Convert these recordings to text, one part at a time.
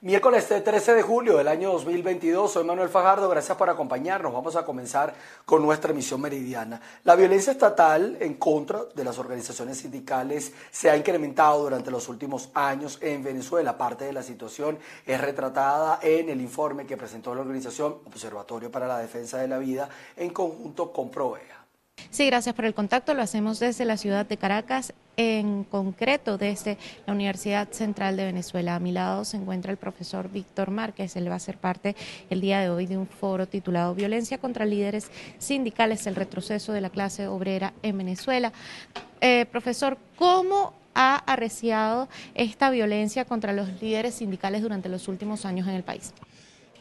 Miércoles 13 de julio del año 2022, soy Manuel Fajardo, gracias por acompañarnos. Vamos a comenzar con nuestra emisión meridiana. La violencia estatal en contra de las organizaciones sindicales se ha incrementado durante los últimos años en Venezuela. Parte de la situación es retratada en el informe que presentó la organización Observatorio para la Defensa de la Vida en conjunto con Provea. Sí, gracias por el contacto. Lo hacemos desde la ciudad de Caracas, en concreto desde la Universidad Central de Venezuela. A mi lado se encuentra el profesor Víctor Márquez. Él va a ser parte el día de hoy de un foro titulado Violencia contra líderes sindicales, el retroceso de la clase obrera en Venezuela. Eh, profesor, ¿cómo ha arreciado esta violencia contra los líderes sindicales durante los últimos años en el país?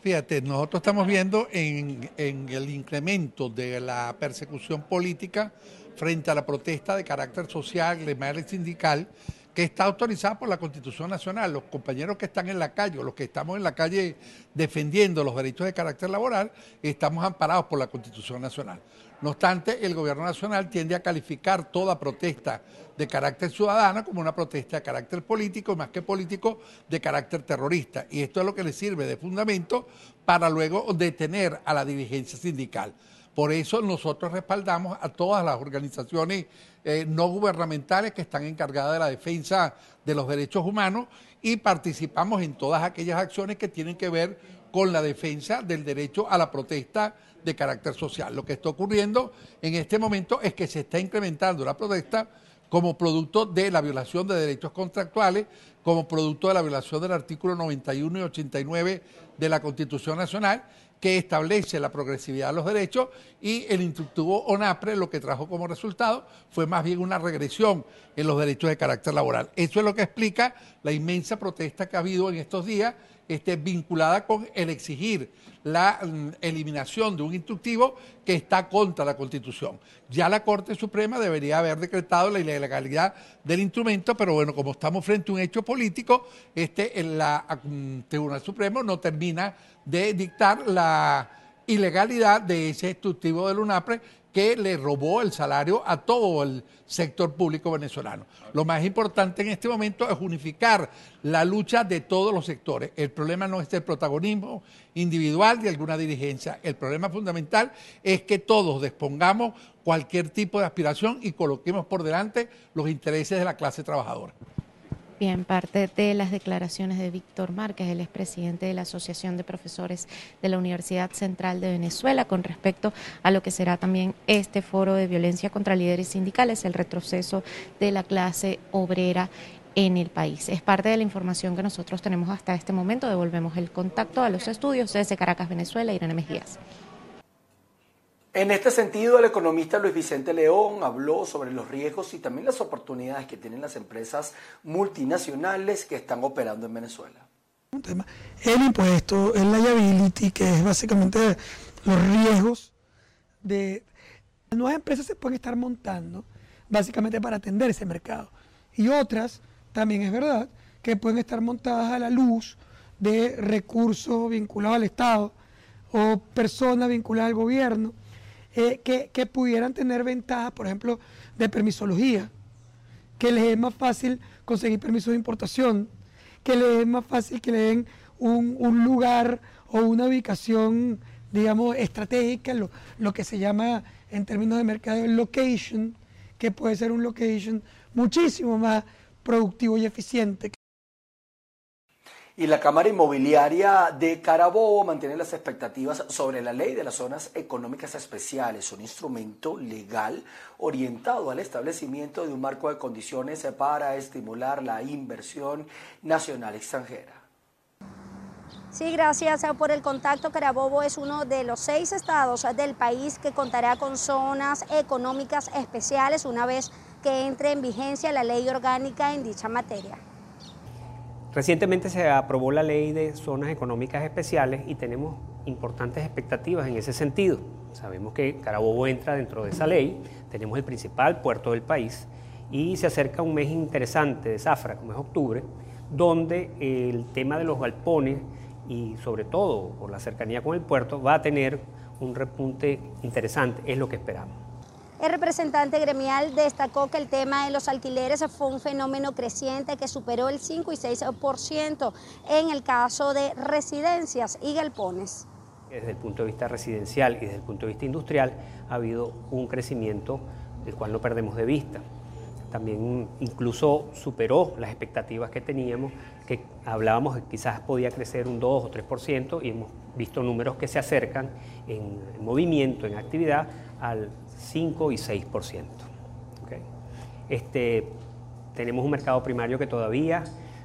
Fíjate, nosotros estamos viendo en, el incremento de la persecución política frente a la protesta de carácter social, y sindical, que está autorizada por la Constitución Nacional. Los compañeros que están en la calle, los que estamos en la calle defendiendo los derechos de carácter laboral, estamos amparados por la Constitución Nacional. No obstante, el gobierno nacional tiende a calificar toda protesta de carácter ciudadano como una protesta de carácter político, más que político, de carácter terrorista. Y esto es lo que le sirve de fundamento para luego detener a la dirigencia sindical. Por eso nosotros respaldamos a todas las organizaciones eh, no gubernamentales que están encargadas de la defensa de los derechos humanos y participamos en todas aquellas acciones que tienen que ver con la defensa del derecho a la protesta de carácter social. Lo que está ocurriendo en este momento es que se está incrementando la protesta como producto de la violación de derechos contractuales, como producto de la violación del artículo 91 y 89 de la Constitución Nacional, que establece la progresividad de los derechos y el instructivo ONAPRE lo que trajo como resultado fue más bien una regresión en los derechos de carácter laboral. Eso es lo que explica la inmensa protesta que ha habido en estos días esté vinculada con el exigir la mm, eliminación de un instructivo que está contra la Constitución. Ya la Corte Suprema debería haber decretado la ilegalidad del instrumento, pero bueno, como estamos frente a un hecho político, este el mm, Tribunal Supremo no termina de dictar la ilegalidad de ese instructivo del UNAPRE que le robó el salario a todo el sector público venezolano. Lo más importante en este momento es unificar la lucha de todos los sectores. El problema no es el protagonismo individual de alguna dirigencia. El problema fundamental es que todos despongamos cualquier tipo de aspiración y coloquemos por delante los intereses de la clase trabajadora. Bien, parte de las declaraciones de Víctor Márquez, el expresidente de la Asociación de Profesores de la Universidad Central de Venezuela, con respecto a lo que será también este foro de violencia contra líderes sindicales, el retroceso de la clase obrera en el país. Es parte de la información que nosotros tenemos hasta este momento. Devolvemos el contacto a los estudios desde Caracas, Venezuela, Irene Mejías. En este sentido, el economista Luis Vicente León habló sobre los riesgos y también las oportunidades que tienen las empresas multinacionales que están operando en Venezuela. El impuesto, el liability, que es básicamente los riesgos de... Nuevas empresas se pueden estar montando básicamente para atender ese mercado. Y otras, también es verdad, que pueden estar montadas a la luz de recursos vinculados al Estado o personas vinculadas al gobierno que, pudieran tener ventajas, por ejemplo, de permisología, que les es más fácil conseguir permisos de importación, que les es más fácil que le den un, lugar o una ubicación, digamos, estratégica, lo, lo, que se llama en términos de mercado location, que puede ser un location muchísimo más productivo y eficiente y la Cámara Inmobiliaria de Carabobo mantiene las expectativas sobre la ley de las zonas económicas especiales, un instrumento legal orientado al establecimiento de un marco de condiciones para estimular la inversión nacional extranjera. Sí, gracias por el contacto. Carabobo es uno de los seis estados del país que contará con zonas económicas especiales una vez que entre en vigencia la ley orgánica en dicha materia. Recientemente se aprobó la ley de zonas económicas especiales y tenemos importantes expectativas en ese sentido. Sabemos que Carabobo entra dentro de esa ley, tenemos el principal puerto del país y se acerca un mes interesante de zafra, como es octubre, donde el tema de los galpones y sobre todo por la cercanía con el puerto va a tener un repunte interesante, es lo que esperamos. El representante gremial destacó que el tema de los alquileres fue un fenómeno creciente que superó el 5 y 6% en el caso de residencias y galpones. Desde el punto de vista residencial y desde el punto de vista industrial ha habido un crecimiento el cual no perdemos de vista. También incluso superó las expectativas que teníamos, que hablábamos que quizás podía crecer un 2 o 3% y hemos visto números que se acercan en movimiento, en actividad, al 5 y 6%. Este, tenemos un mercado primario que todavía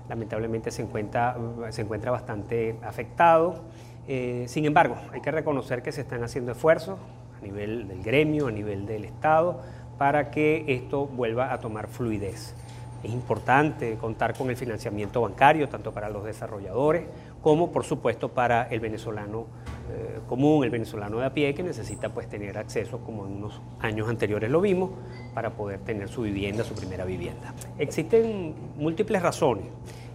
lamentablemente se encuentra, se encuentra bastante afectado. Eh, sin embargo, hay que reconocer que se están haciendo esfuerzos a nivel del gremio, a nivel del Estado, para que esto vuelva a tomar fluidez. Es importante contar con el financiamiento bancario, tanto para los desarrolladores como, por supuesto, para el venezolano eh, común, el venezolano de a pie, que necesita pues, tener acceso, como en unos años anteriores lo vimos, para poder tener su vivienda, su primera vivienda. Existen múltiples razones,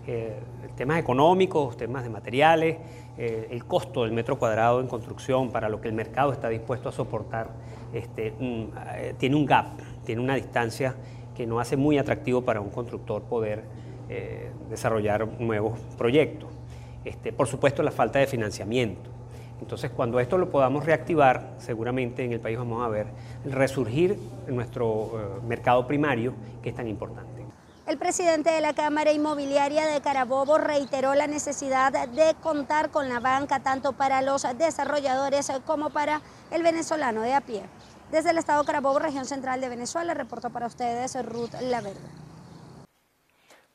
eh, temas económicos, temas de materiales, eh, el costo del metro cuadrado en construcción para lo que el mercado está dispuesto a soportar, este, tiene un gap, tiene una distancia que no hace muy atractivo para un constructor poder desarrollar nuevos proyectos. Este, por supuesto, la falta de financiamiento. Entonces, cuando esto lo podamos reactivar, seguramente en el país vamos a ver resurgir en nuestro eh, mercado primario, que es tan importante. El presidente de la Cámara Inmobiliaria de Carabobo reiteró la necesidad de contar con la banca tanto para los desarrolladores como para el venezolano de a pie. Desde el Estado Carabobo, región central de Venezuela, reportó para ustedes Ruth Laverde.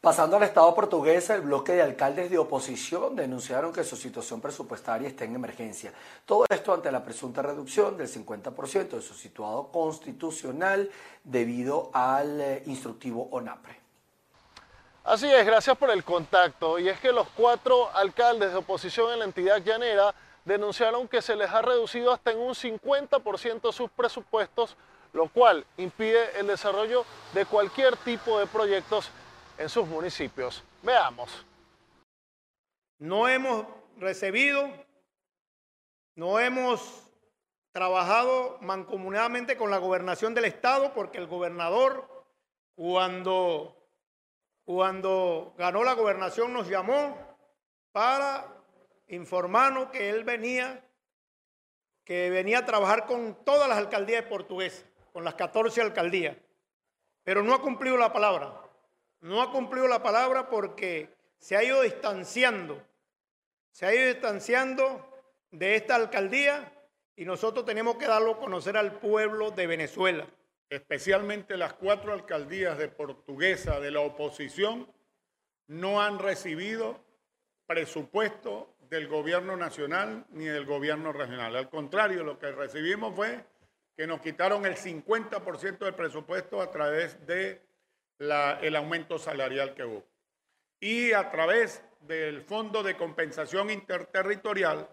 Pasando al Estado portugués, el bloque de alcaldes de oposición denunciaron que su situación presupuestaria está en emergencia. Todo esto ante la presunta reducción del 50% de su situado constitucional debido al eh, instructivo ONAPRE. Así es, gracias por el contacto. Y es que los cuatro alcaldes de oposición en la entidad llanera denunciaron que se les ha reducido hasta en un 50% sus presupuestos, lo cual impide el desarrollo de cualquier tipo de proyectos en sus municipios. Veamos. No hemos recibido, no hemos trabajado mancomunadamente con la gobernación del estado porque el gobernador cuando cuando ganó la gobernación nos llamó para informarnos que él venía que venía a trabajar con todas las alcaldías portuguesas, con las 14 alcaldías, pero no ha cumplido la palabra no ha cumplido la palabra porque se ha ido distanciando, se ha ido distanciando de esta alcaldía y nosotros tenemos que darlo a conocer al pueblo de Venezuela. Especialmente las cuatro alcaldías de portuguesa de la oposición no han recibido presupuesto del gobierno nacional ni del gobierno regional. Al contrario, lo que recibimos fue que nos quitaron el 50% del presupuesto a través de el aumento salarial que hubo. Y a través del Fondo de Compensación Interterritorial,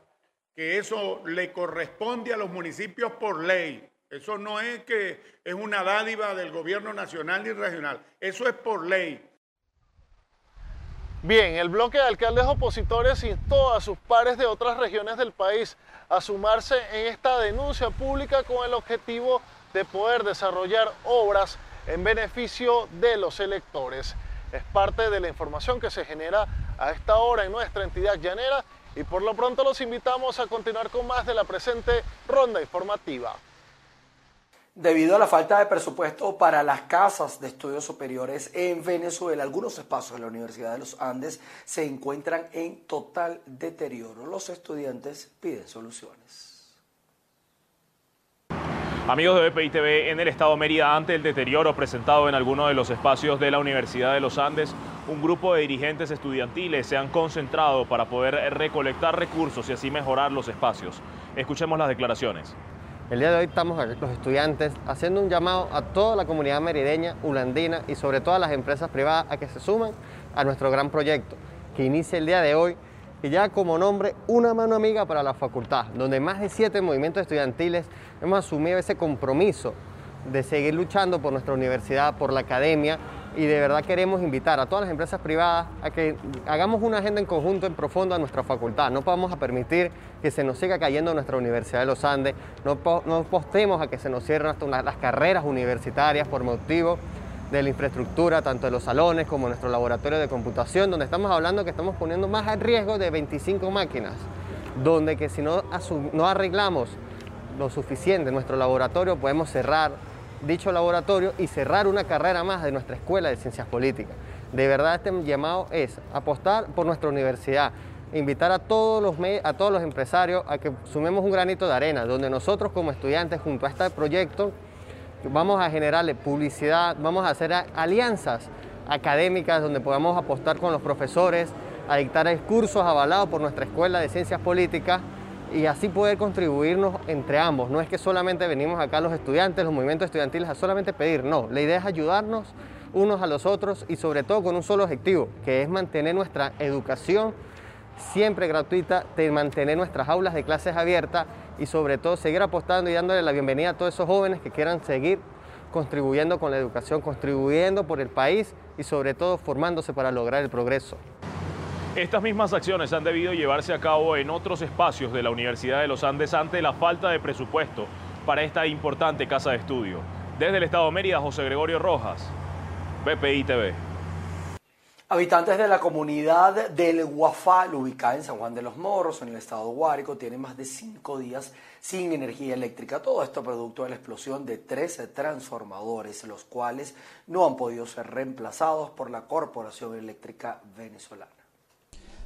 que eso le corresponde a los municipios por ley. Eso no es que es una dádiva del gobierno nacional y regional, eso es por ley. Bien, el bloque de alcaldes opositores instó a sus pares de otras regiones del país a sumarse en esta denuncia pública con el objetivo de poder desarrollar obras en beneficio de los electores. Es parte de la información que se genera a esta hora en nuestra entidad llanera y por lo pronto los invitamos a continuar con más de la presente ronda informativa. Debido a la falta de presupuesto para las casas de estudios superiores en Venezuela, algunos espacios de la Universidad de los Andes se encuentran en total deterioro. Los estudiantes piden soluciones. Amigos de BPI TV, en el estado Mérida, ante el deterioro presentado en algunos de los espacios de la Universidad de los Andes, un grupo de dirigentes estudiantiles se han concentrado para poder recolectar recursos y así mejorar los espacios. Escuchemos las declaraciones. El día de hoy estamos los estudiantes haciendo un llamado a toda la comunidad merideña, ulandina y sobre todo a las empresas privadas a que se sumen a nuestro gran proyecto que inicia el día de hoy y ya como nombre Una Mano Amiga para la Facultad, donde más de siete movimientos estudiantiles hemos asumido ese compromiso de seguir luchando por nuestra universidad, por la academia y de verdad queremos invitar a todas las empresas privadas a que hagamos una agenda en conjunto en profundo a nuestra facultad. No vamos a permitir que se nos siga cayendo nuestra Universidad de los Andes, no, no postemos a que se nos cierren las carreras universitarias por motivo de la infraestructura, tanto de los salones como nuestro laboratorio de computación, donde estamos hablando que estamos poniendo más a riesgo de 25 máquinas, donde que si no, no arreglamos lo suficiente nuestro laboratorio podemos cerrar dicho laboratorio y cerrar una carrera más de nuestra Escuela de Ciencias Políticas. De verdad este llamado es apostar por nuestra universidad, invitar a todos los, a todos los empresarios a que sumemos un granito de arena, donde nosotros como estudiantes junto a este proyecto vamos a generarle publicidad, vamos a hacer alianzas académicas donde podamos apostar con los profesores, a dictar cursos avalados por nuestra Escuela de Ciencias Políticas y así poder contribuirnos entre ambos. No es que solamente venimos acá los estudiantes, los movimientos estudiantiles a solamente pedir, no, la idea es ayudarnos unos a los otros y sobre todo con un solo objetivo, que es mantener nuestra educación siempre gratuita, mantener nuestras aulas de clases abiertas y sobre todo seguir apostando y dándole la bienvenida a todos esos jóvenes que quieran seguir contribuyendo con la educación, contribuyendo por el país y sobre todo formándose para lograr el progreso. Estas mismas acciones han debido llevarse a cabo en otros espacios de la Universidad de los Andes ante la falta de presupuesto para esta importante casa de estudio. Desde el Estado de Mérida, José Gregorio Rojas, BPI TV. Habitantes de la comunidad del Guafal, ubicada en San Juan de los Morros, en el estado Guárico, tienen más de cinco días sin energía eléctrica. Todo esto producto de la explosión de 13 transformadores, los cuales no han podido ser reemplazados por la Corporación Eléctrica Venezolana.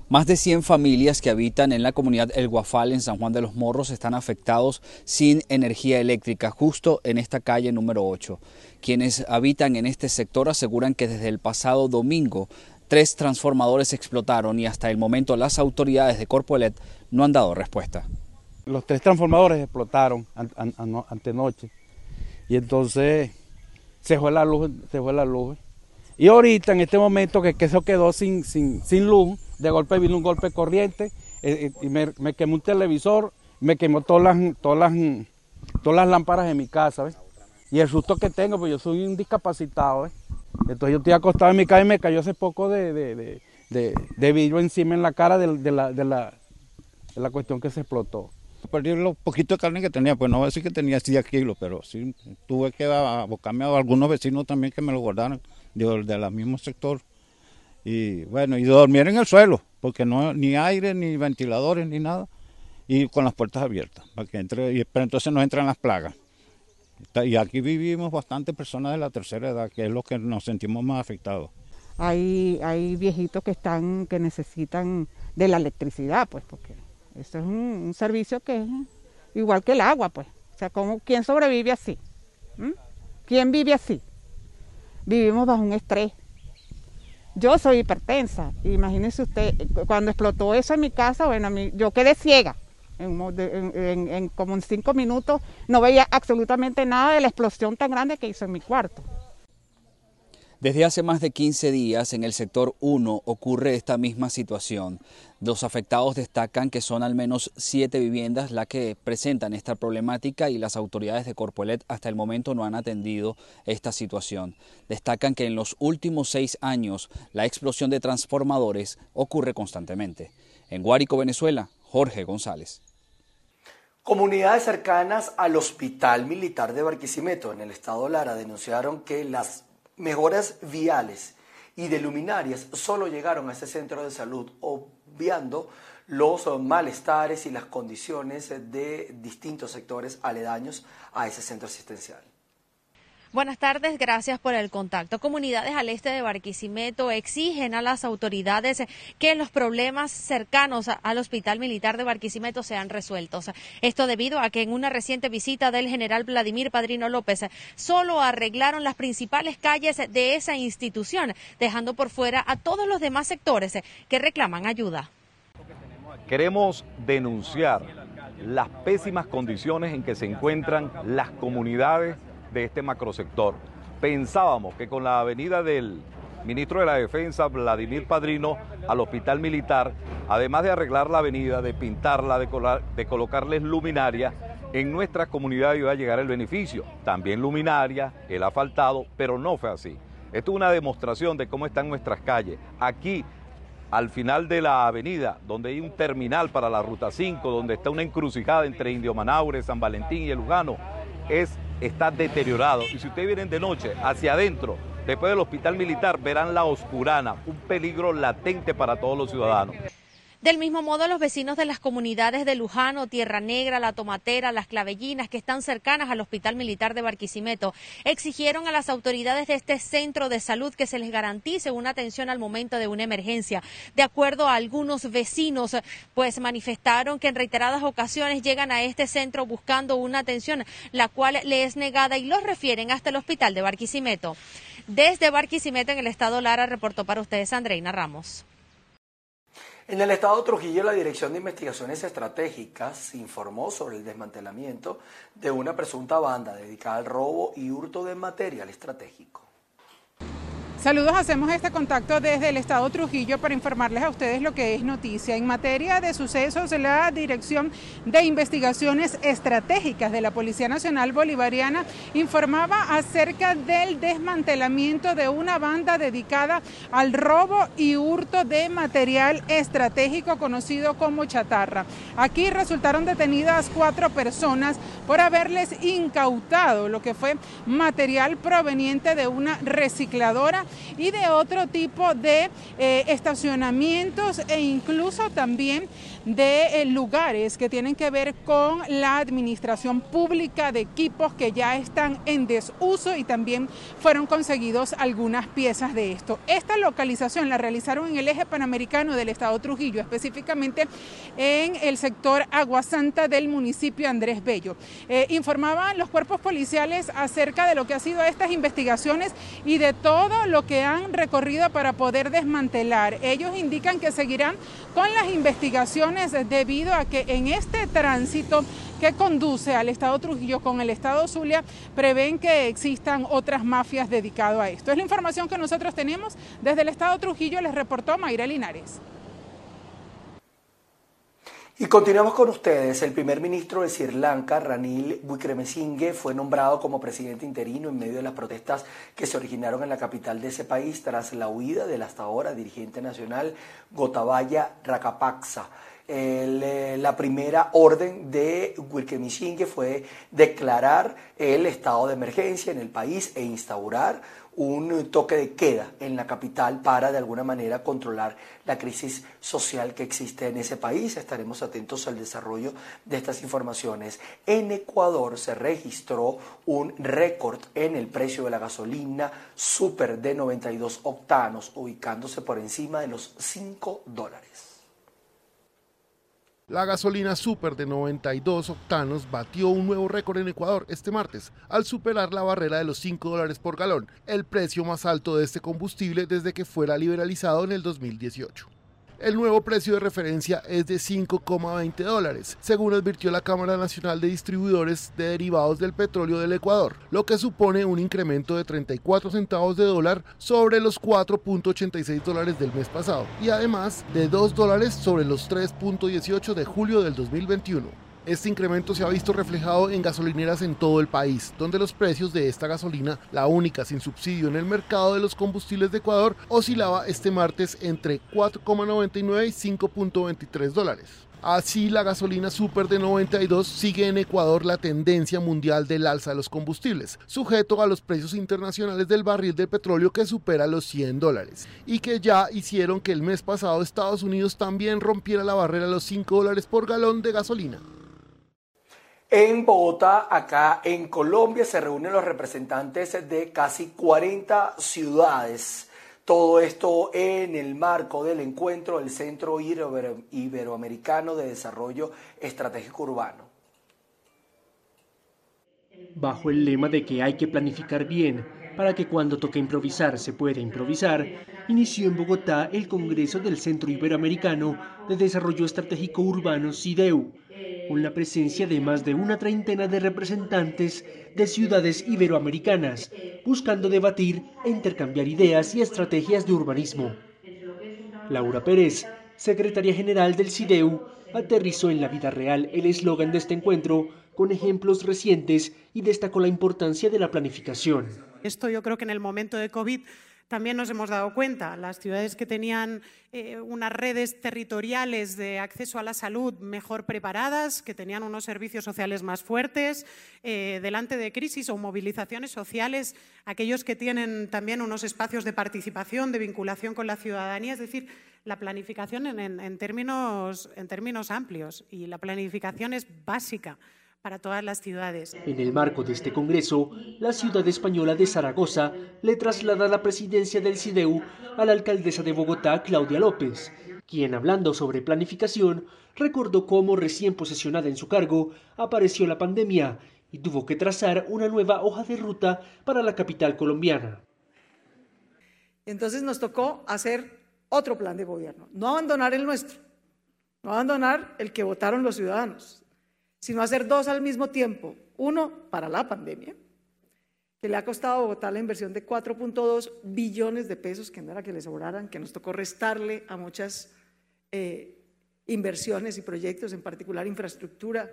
Más de 100 familias que habitan en la comunidad El Guafal en San Juan de los Morros están afectados sin energía eléctrica justo en esta calle número 8. Quienes habitan en este sector aseguran que desde el pasado domingo tres transformadores explotaron y hasta el momento las autoridades de Corpoelet no han dado respuesta. Los tres transformadores explotaron antenoche y entonces se fue la luz, se fue la luz. Y ahorita en este momento que, eso quedó sin, sin, luz, de golpe vino un golpe corriente eh, eh, y me, quemó un televisor, me quemó todas las, todas las, todas las lámparas de mi casa, Y el susto que tengo, pues yo soy un discapacitado, Entonces yo estoy acostado en mi casa y me cayó hace poco de, de, de, vidrio encima en la cara de, la, de, la, de la cuestión que se explotó. Perdí los poquitos de carne que tenía, pues no voy a decir que tenía 10 kilos, pero sí tuve que abocarme a algunos vecinos también que me lo guardaron, de, del mismo sector y bueno, y dormir en el suelo, porque no ni aire, ni ventiladores, ni nada, y con las puertas abiertas, para que entre, y, pero entonces no entran las plagas. Y aquí vivimos bastantes personas de la tercera edad, que es lo que nos sentimos más afectados. Hay, hay viejitos que están, que necesitan de la electricidad, pues, porque eso es un, servicio que es igual que el agua, pues. O sea, ¿cómo, ¿quién sobrevive así? ¿Mm? ¿Quién vive así? Vivimos bajo un estrés yo soy hipertensa. Imagínese usted, cuando explotó eso en mi casa, bueno, yo quedé ciega. En, como en cinco minutos no veía absolutamente nada de la explosión tan grande que hizo en mi cuarto. Desde hace más de 15 días en el sector 1 ocurre esta misma situación. Los afectados destacan que son al menos siete viviendas las que presentan esta problemática y las autoridades de Corpoelet hasta el momento no han atendido esta situación. Destacan que en los últimos seis años la explosión de transformadores ocurre constantemente. En Guárico, Venezuela, Jorge González. Comunidades cercanas al Hospital Militar de Barquisimeto en el estado Lara denunciaron que las mejoras viales y de luminarias solo llegaron a ese centro de salud, obviando los malestares y las condiciones de distintos sectores aledaños a ese centro asistencial. Buenas tardes, gracias por el contacto. Comunidades al este de Barquisimeto exigen a las autoridades que los problemas cercanos al Hospital Militar de Barquisimeto sean resueltos. Esto debido a que en una reciente visita del general Vladimir Padrino López solo arreglaron las principales calles de esa institución, dejando por fuera a todos los demás sectores que reclaman ayuda. Queremos denunciar las pésimas condiciones en que se encuentran las comunidades de este macrosector. Pensábamos que con la venida del ministro de la Defensa, Vladimir Padrino, al hospital militar, además de arreglar la avenida, de pintarla, de, colocarles luminaria, en nuestra comunidad iba a llegar el beneficio. También luminaria, el asfaltado, pero no fue así. Esto es una demostración de cómo están nuestras calles. Aquí, al final de la avenida, donde hay un terminal para la Ruta 5, donde está una encrucijada entre Indio Manaure, San Valentín y el Lugano, es, está deteriorado. Y si ustedes vienen de noche hacia adentro, después del hospital militar, verán la oscurana, un peligro latente para todos los ciudadanos. Del mismo modo, los vecinos de las comunidades de Lujano, Tierra Negra, La Tomatera, Las Clavellinas, que están cercanas al Hospital Militar de Barquisimeto, exigieron a las autoridades de este centro de salud que se les garantice una atención al momento de una emergencia. De acuerdo a algunos vecinos, pues manifestaron que en reiteradas ocasiones llegan a este centro buscando una atención, la cual le es negada y los refieren hasta el Hospital de Barquisimeto. Desde Barquisimeto, en el estado Lara, reportó para ustedes Andreina Ramos. En el estado de Trujillo, la Dirección de Investigaciones Estratégicas informó sobre el desmantelamiento de una presunta banda dedicada al robo y hurto de material estratégico. Saludos, hacemos este contacto desde el Estado Trujillo para informarles a ustedes lo que es noticia. En materia de sucesos, la Dirección de Investigaciones Estratégicas de la Policía Nacional Bolivariana informaba acerca del desmantelamiento de una banda dedicada al robo y hurto de material estratégico conocido como chatarra. Aquí resultaron detenidas cuatro personas por haberles incautado lo que fue material proveniente de una recicladora y de otro tipo de eh, estacionamientos e incluso también de eh, lugares que tienen que ver con la administración pública de equipos que ya están en desuso y también fueron conseguidos algunas piezas de esto. Esta localización la realizaron en el eje panamericano del estado Trujillo, específicamente en el sector Agua Santa del municipio Andrés Bello. Eh, informaban los cuerpos policiales acerca de lo que ha sido estas investigaciones y de todo lo que han recorrido para poder desmantelar. Ellos indican que seguirán con las investigaciones debido a que en este tránsito que conduce al Estado Trujillo con el Estado Zulia prevén que existan otras mafias dedicadas a esto. Es la información que nosotros tenemos desde el Estado Trujillo, les reportó Mayra Linares. Y continuamos con ustedes. El primer ministro de Sri Lanka, Ranil Wickremesinghe, fue nombrado como presidente interino en medio de las protestas que se originaron en la capital de ese país tras la huida del hasta ahora dirigente nacional Gotabaya Rajapaksa. Eh, la primera orden de Wickremesinghe fue declarar el estado de emergencia en el país e instaurar un toque de queda en la capital para de alguna manera controlar la crisis social que existe en ese país. Estaremos atentos al desarrollo de estas informaciones. En Ecuador se registró un récord en el precio de la gasolina super de 92 octanos, ubicándose por encima de los 5 dólares. La gasolina super de 92 octanos batió un nuevo récord en Ecuador este martes al superar la barrera de los 5 dólares por galón, el precio más alto de este combustible desde que fuera liberalizado en el 2018. El nuevo precio de referencia es de 5,20 dólares, según advirtió la Cámara Nacional de Distribuidores de Derivados del Petróleo del Ecuador, lo que supone un incremento de 34 centavos de dólar sobre los 4.86 dólares del mes pasado y además de 2 dólares sobre los 3.18 de julio del 2021. Este incremento se ha visto reflejado en gasolineras en todo el país, donde los precios de esta gasolina, la única sin subsidio en el mercado de los combustibles de Ecuador, oscilaba este martes entre 4,99 y 5,23 dólares. Así, la gasolina super de 92 sigue en Ecuador la tendencia mundial del alza de los combustibles, sujeto a los precios internacionales del barril de petróleo que supera los 100 dólares, y que ya hicieron que el mes pasado Estados Unidos también rompiera la barrera de los 5 dólares por galón de gasolina. En Bogotá, acá en Colombia, se reúnen los representantes de casi 40 ciudades. Todo esto en el marco del encuentro del Centro Iberoamericano de Desarrollo Estratégico Urbano. Bajo el lema de que hay que planificar bien para que cuando toque improvisar se pueda improvisar, inició en Bogotá el Congreso del Centro Iberoamericano de Desarrollo Estratégico Urbano CIDEU con la presencia de más de una treintena de representantes de ciudades iberoamericanas, buscando debatir e intercambiar ideas y estrategias de urbanismo. Laura Pérez, secretaria general del CIDEU, aterrizó en la vida real el eslogan de este encuentro con ejemplos recientes y destacó la importancia de la planificación. Esto yo creo que en el momento de COVID también nos hemos dado cuenta, las ciudades que tenían eh, unas redes territoriales de acceso a la salud mejor preparadas, que tenían unos servicios sociales más fuertes, eh, delante de crisis o movilizaciones sociales, aquellos que tienen también unos espacios de participación, de vinculación con la ciudadanía, es decir, la planificación en términos, en términos amplios. Y la planificación es básica para todas las ciudades. En el marco de este congreso, la ciudad española de Zaragoza le traslada la presidencia del CIDEU a la alcaldesa de Bogotá, Claudia López, quien hablando sobre planificación, recordó cómo recién posesionada en su cargo apareció la pandemia y tuvo que trazar una nueva hoja de ruta para la capital colombiana. Entonces nos tocó hacer otro plan de gobierno, no abandonar el nuestro, no abandonar el que votaron los ciudadanos, sino hacer dos al mismo tiempo. Uno para la pandemia, que le ha costado a Bogotá la inversión de 4.2 billones de pesos, que no era que le sobraran, que nos tocó restarle a muchas eh, inversiones y proyectos, en particular infraestructura.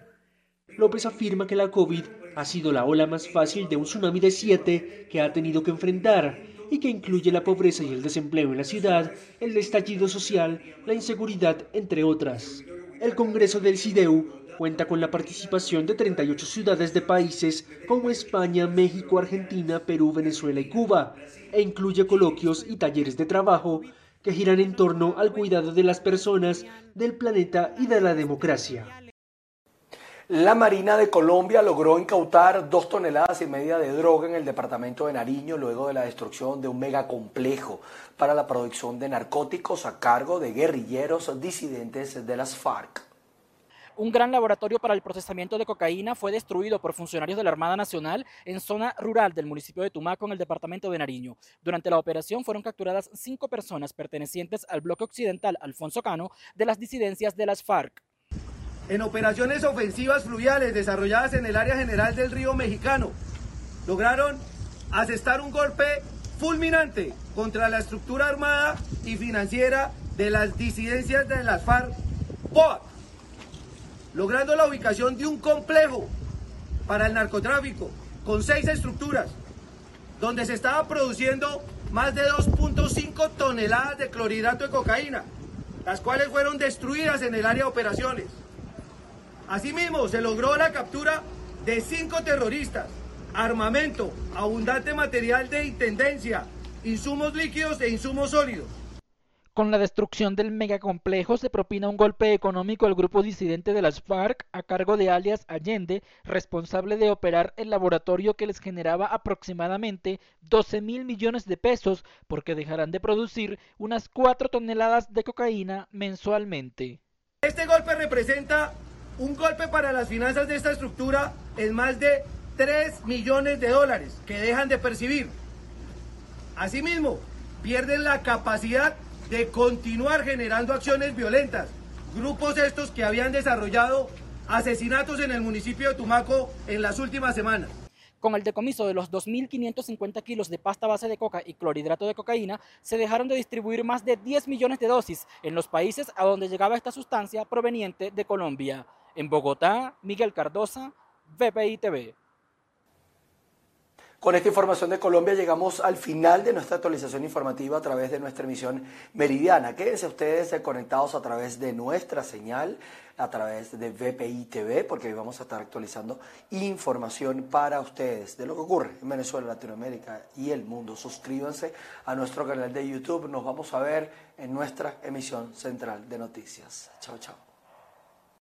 López afirma que la COVID ha sido la ola más fácil de un tsunami de siete que ha tenido que enfrentar y que incluye la pobreza y el desempleo en la ciudad, el estallido social, la inseguridad, entre otras. El Congreso del CIDEU cuenta con la participación de 38 ciudades de países como España, México, Argentina, Perú, Venezuela y Cuba, e incluye coloquios y talleres de trabajo que giran en torno al cuidado de las personas, del planeta y de la democracia. La Marina de Colombia logró incautar dos toneladas y media de droga en el departamento de Nariño luego de la destrucción de un megacomplejo para la producción de narcóticos a cargo de guerrilleros disidentes de las FARC. Un gran laboratorio para el procesamiento de cocaína fue destruido por funcionarios de la Armada Nacional en zona rural del municipio de Tumaco, en el departamento de Nariño. Durante la operación fueron capturadas cinco personas pertenecientes al bloque occidental Alfonso Cano de las disidencias de las FARC. En operaciones ofensivas fluviales desarrolladas en el área general del río Mexicano, lograron asestar un golpe fulminante contra la estructura armada y financiera de las disidencias de las FARC logrando la ubicación de un complejo para el narcotráfico con seis estructuras, donde se estaba produciendo más de 2.5 toneladas de clorhidrato de cocaína, las cuales fueron destruidas en el área de operaciones. Asimismo, se logró la captura de cinco terroristas, armamento, abundante material de intendencia, insumos líquidos e insumos sólidos. Con la destrucción del megacomplejo se propina un golpe económico al grupo disidente de las FARC a cargo de alias Allende, responsable de operar el laboratorio que les generaba aproximadamente 12 mil millones de pesos porque dejarán de producir unas 4 toneladas de cocaína mensualmente. Este golpe representa un golpe para las finanzas de esta estructura en más de 3 millones de dólares que dejan de percibir. Asimismo, pierden la capacidad de continuar generando acciones violentas. Grupos estos que habían desarrollado asesinatos en el municipio de Tumaco en las últimas semanas. Con el decomiso de los 2.550 kilos de pasta base de coca y clorhidrato de cocaína, se dejaron de distribuir más de 10 millones de dosis en los países a donde llegaba esta sustancia proveniente de Colombia. En Bogotá, Miguel Cardosa, VPI TV. Con esta información de Colombia llegamos al final de nuestra actualización informativa a través de nuestra emisión meridiana. Quédense ustedes conectados a través de nuestra señal, a través de VPI TV, porque hoy vamos a estar actualizando información para ustedes de lo que ocurre en Venezuela, Latinoamérica y el mundo. Suscríbanse a nuestro canal de YouTube. Nos vamos a ver en nuestra emisión central de noticias. Chao, chao.